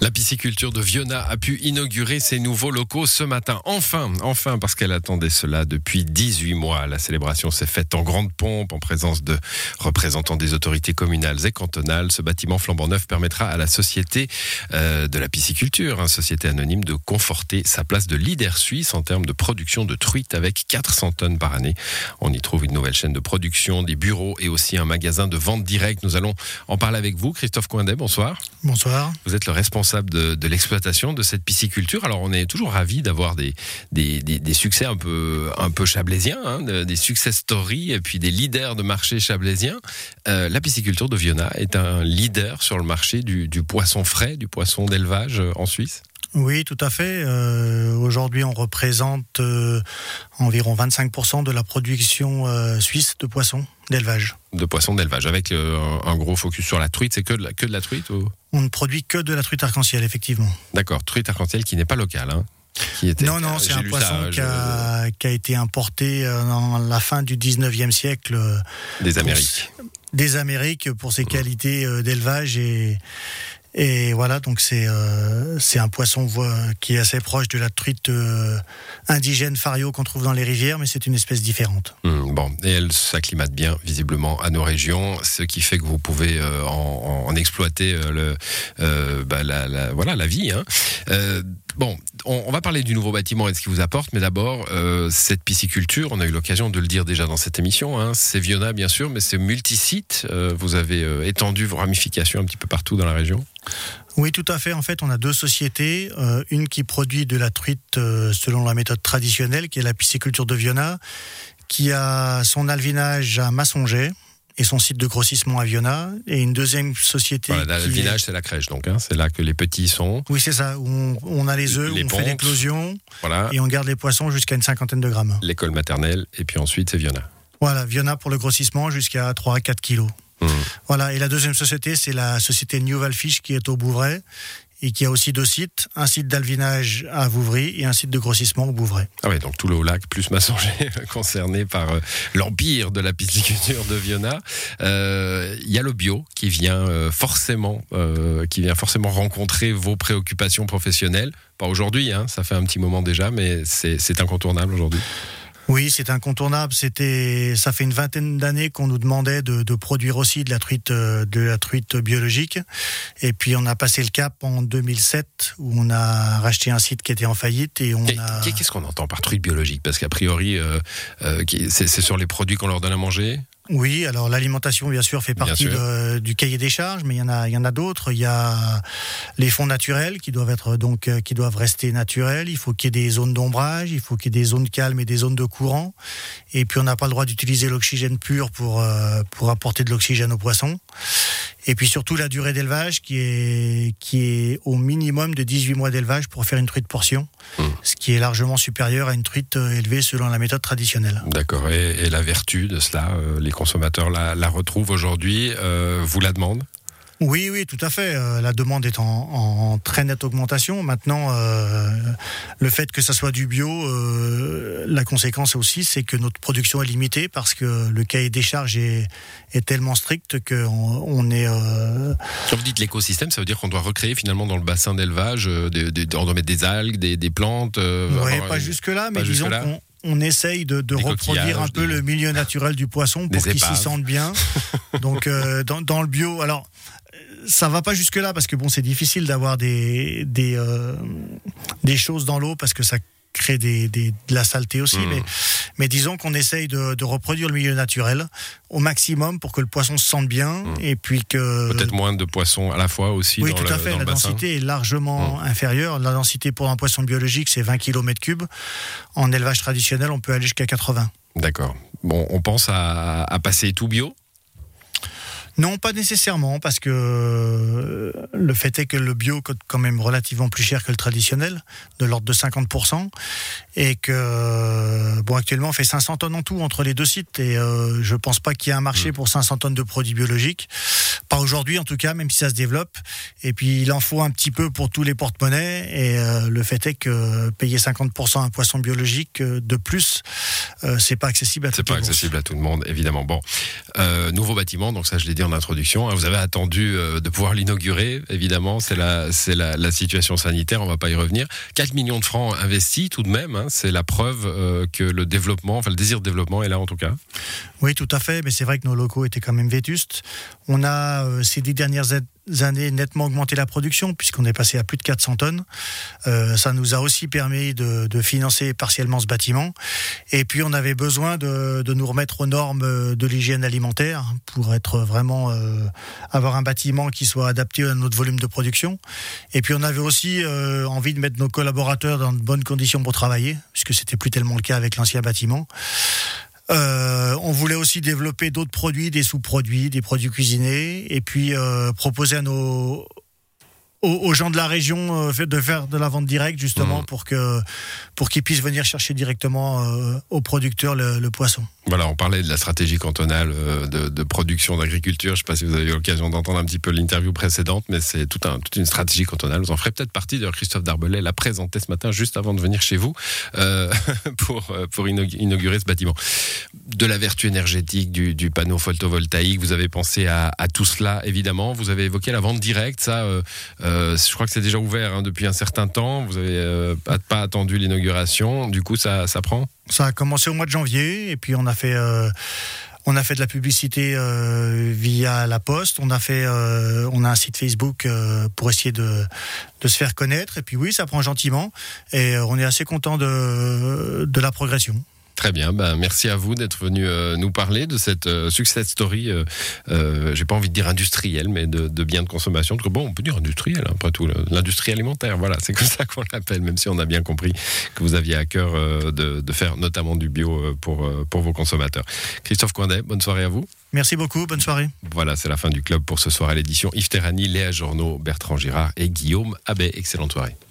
La pisciculture de Viona a pu inaugurer ses nouveaux locaux ce matin. Enfin, enfin, parce qu'elle attendait cela depuis 18 mois. La célébration s'est faite en grande pompe, en présence de représentants des autorités communales et cantonales. Ce bâtiment flambant neuf permettra à la société euh, de la pisciculture, hein, société anonyme, de conforter sa place de leader suisse en termes de production de truites avec 400 tonnes par année. On y trouve une nouvelle chaîne de production, des bureaux et aussi un magasin de vente directe. Nous allons en parler avec vous. Christophe Coindet, bonsoir. Bonsoir. Vous êtes le responsable de, l'exploitation de cette pisciculture. Alors on est toujours ravi d'avoir des, des, succès un peu, un peu chablaisiens, hein, de- des success stories et puis des leaders de marché chablaisiens. Euh, la pisciculture de Viona est un leader sur le marché du, du poisson frais, du poisson d'élevage euh, en Suisse. Oui, tout à fait. Euh, Aujourd'hui, on représente euh, environ 25% de la production euh, suisse de poissons d'élevage. De poisson d'élevage, avec un, gros focus sur la truite. C'est que de la, que de la truite ou... On ne produit que de la truite arc-en-ciel, effectivement. D'accord, truite arc-en-ciel qui n'est pas locale. Hein, qui était, non, non, c'est un poisson qui, je- a, été importé dans la fin du 19e siècle des pour- Amériques. des Amériques pour ses qualités euh, d'élevage et et voilà donc c'est euh, un poisson vo- qui est assez proche de la truite euh, indigène fario qu'on trouve dans les rivières mais c'est une espèce différente. Hum, bon, et elle s'acclimate bien visiblement à nos régions, ce qui fait que vous pouvez euh, en, exploiter euh, le, euh, bah, la, voilà la vie. Hein. Euh, bon, on, va parler du nouveau bâtiment et de ce qu'il vous apporte, mais d'abord euh, cette pisciculture. On a eu l'occasion de le dire déjà dans cette émission. Hein, c'est Viona bien sûr, mais c'est multisite. Euh, vous avez euh, étendu vos ramifications un petit peu partout dans la région. Oui, tout à fait. En fait, on a deux sociétés. Une qui produit de la truite selon la méthode traditionnelle, qui est la pisciculture de Viona, qui a son alvinage à Massonger et son site de grossissement à Viona. Et une deuxième société. Voilà, le est- village, c'est la crèche, donc hein, c'est là que les petits sont. Oui, c'est ça. Où on, on a les œufs, Les où on pontes. fait l'éclosion Voilà, et on garde les poissons jusqu'à une cinquantaine de grammes. l'école maternelle, et puis ensuite c'est Viona. Voilà, Viona pour le grossissement jusqu'à 3 à 4 kilos. Hum. Voilà, et la deuxième société, c'est la société New Valfish qui est au Bouvray et qui a aussi deux sites, un site d'alvinage à Vouvry et un site de grossissement au Bouvray. Ah ouais, donc tout le Haut-Lac plus Massonger concerné par euh, l'empire de la pisciculture de Viona. Euh, Il y a le bio qui vient euh, forcément, qui vient forcément rencontrer vos préoccupations professionnelles. Pas aujourd'hui, hein, ça fait un petit moment déjà, mais c'est incontournable aujourd'hui. Oui, c'est incontournable. C'était, ça fait une vingtaine d'années qu'on nous demandait de, de produire aussi de la truite, euh, de la truite biologique. Et puis on a passé le cap en 2007 où on a racheté un site qui était en faillite et on a. Qu'est-ce qu'on entend par truite biologique? Parce qu'a priori, euh, euh, c'est sur les produits qu'on leur donne à manger? Oui, alors l'alimentation, bien sûr, fait partie sûr. de- du cahier des charges, mais il y en a, il y en a d'autres. Il y a les fonds naturels qui doivent être donc euh, qui doivent rester naturels. Il faut qu'il y ait des zones d'ombrage, il faut qu'il y ait des zones calmes et des zones de courant. Et puis on n'a pas le droit d'utiliser l'oxygène pur pour euh, pour apporter de l'oxygène aux poissons. Et puis surtout la durée d'élevage qui est qui est au minimum de 18 mois d'élevage pour faire une truite portion, Mmh. ce qui est largement supérieur à une truite euh, élevée selon la méthode traditionnelle. D'accord. Et, et la vertu de cela, euh, les consommateurs la, la retrouvent aujourd'hui, euh, vous la demandent? Oui, oui, tout à fait. Euh, la demande est en, en très nette augmentation. Maintenant, euh, le fait que ça soit du bio, euh, la conséquence aussi, c'est que notre production est limitée parce que le cahier des charges est, est tellement strict qu'on on est. Quand vous dites l'écosystème, ça veut dire qu'on doit recréer finalement dans le bassin d'élevage, on doit mettre des algues, des, des plantes. avoir pas une- jusque-là, mais disons qu'on on essaye de, de reproduire un peu des- le milieu naturel du poisson pour qu'il s'y sente bien. Donc, euh, dans, dans le bio, alors ça va pas jusque là parce que bon, c'est difficile d'avoir des des euh, des choses dans l'eau parce que ça crée des, des- de la saleté aussi. Mhm. Mais, mais disons qu'on essaye de, de reproduire le milieu naturel au maximum pour que le poisson se sente bien Mhm. et puis que Peut-être moins de poissons à la fois aussi oui, dans tout le, à fait. dans La densité est largement inférieure. La densité pour un poisson biologique, c'est 20 km3. En élevage traditionnel, on peut aller jusqu'à 80. D'accord. Bon, on pense à, à passer tout bio. Non, pas nécessairement, parce que euh, le fait est que le bio coûte quand même relativement plus cher que le traditionnel, de l'ordre de 50%, et que, euh, bon, actuellement, on fait 500 tonnes en tout entre les deux sites, et euh, je pense pas qu'il y ait un marché pour 500 tonnes de produits biologiques. Pas aujourd'hui, en tout cas, même si ça se développe. Et puis, il en faut un petit peu pour tous les porte-monnaies, et euh, le fait est que payer 50% un poisson biologique euh, de plus, euh, c'est pas accessible à C'est toutes pas les bourses. accessible à tout le monde, évidemment. Bon, euh, nouveau bâtiment, donc ça je l'ai dit en introduction, hein, vous avez attendu de pouvoir l'inaugurer. Évidemment, c'est la, c'est la, la, situation sanitaire. On va pas y revenir. 4 millions de francs investis tout de même. Hein, c'est la preuve que le développement, enfin le désir de développement est là en tout cas. Oui, tout à fait. Mais c'est vrai que nos locaux étaient quand même vétustes. On a ces dix dernières années nettement augmenté la production puisqu'on est passé à plus de 400 tonnes. Euh, ça nous a aussi permis de, financer partiellement ce bâtiment. Et puis on avait besoin de, nous remettre aux normes de l'hygiène alimentaire pour être vraiment euh, avoir un bâtiment qui soit adapté à notre volume de production. Et puis on avait aussi euh, envie de mettre nos collaborateurs dans de bonnes conditions pour travailler puisque c'était plus tellement le cas avec l'ancien bâtiment. Euh, on voulait aussi développer d'autres produits, des sous-produits, des produits cuisinés, et puis euh, proposer à nos aux, gens de la région euh, de faire de la vente directe justement mmh. pour que pour qu'ils puissent venir chercher directement euh, aux producteurs le, poisson. Voilà, on parlait de la stratégie cantonale euh, de, production d'agriculture. Je ne sais pas si vous avez eu l'occasion d'entendre un petit peu l'interview précédente, mais c'est toute une stratégie cantonale. Vous en ferez peut-être partie. D'ailleurs, Christophe Darbelay l'a présenté ce matin juste avant de venir chez vous pour pour inaugurer ce bâtiment. De la vertu énergétique du, panneau photovoltaïque, vous avez pensé à, tout cela évidemment. Vous avez évoqué la vente directe, ça. Euh, je crois que c'est déjà ouvert hein, depuis un certain temps. Vous n'avez euh, pas, attendu l'inauguration. Du coup, ça prend? Ça a commencé au mois de janvier et puis on a fait. Euh, on a fait de la publicité via la poste. On a fait, on a un site Facebook pour essayer de, de se faire connaître. Et puis oui, ça prend gentiment. Et on est assez content de, de la progression. Très bien, ben, merci à vous d'être venu euh, nous parler de cette euh, success story, euh, euh, j'ai pas envie de dire industrielle, mais de, de biens de consommation. Bon, on peut dire industrielle, hein, après tout, l'industrie alimentaire, voilà, c'est comme ça qu'on l'appelle, même si on a bien compris que vous aviez à cœur de, de, faire notamment du bio pour, pour vos consommateurs. Christophe Coindet, bonne soirée à vous. Merci beaucoup, bonne soirée. Voilà, c'est la fin du club pour ce soir à l'édition. Yves Terrani, Léa Journaux, Bertrand Girard et Guillaume Abbé. Excellente soirée.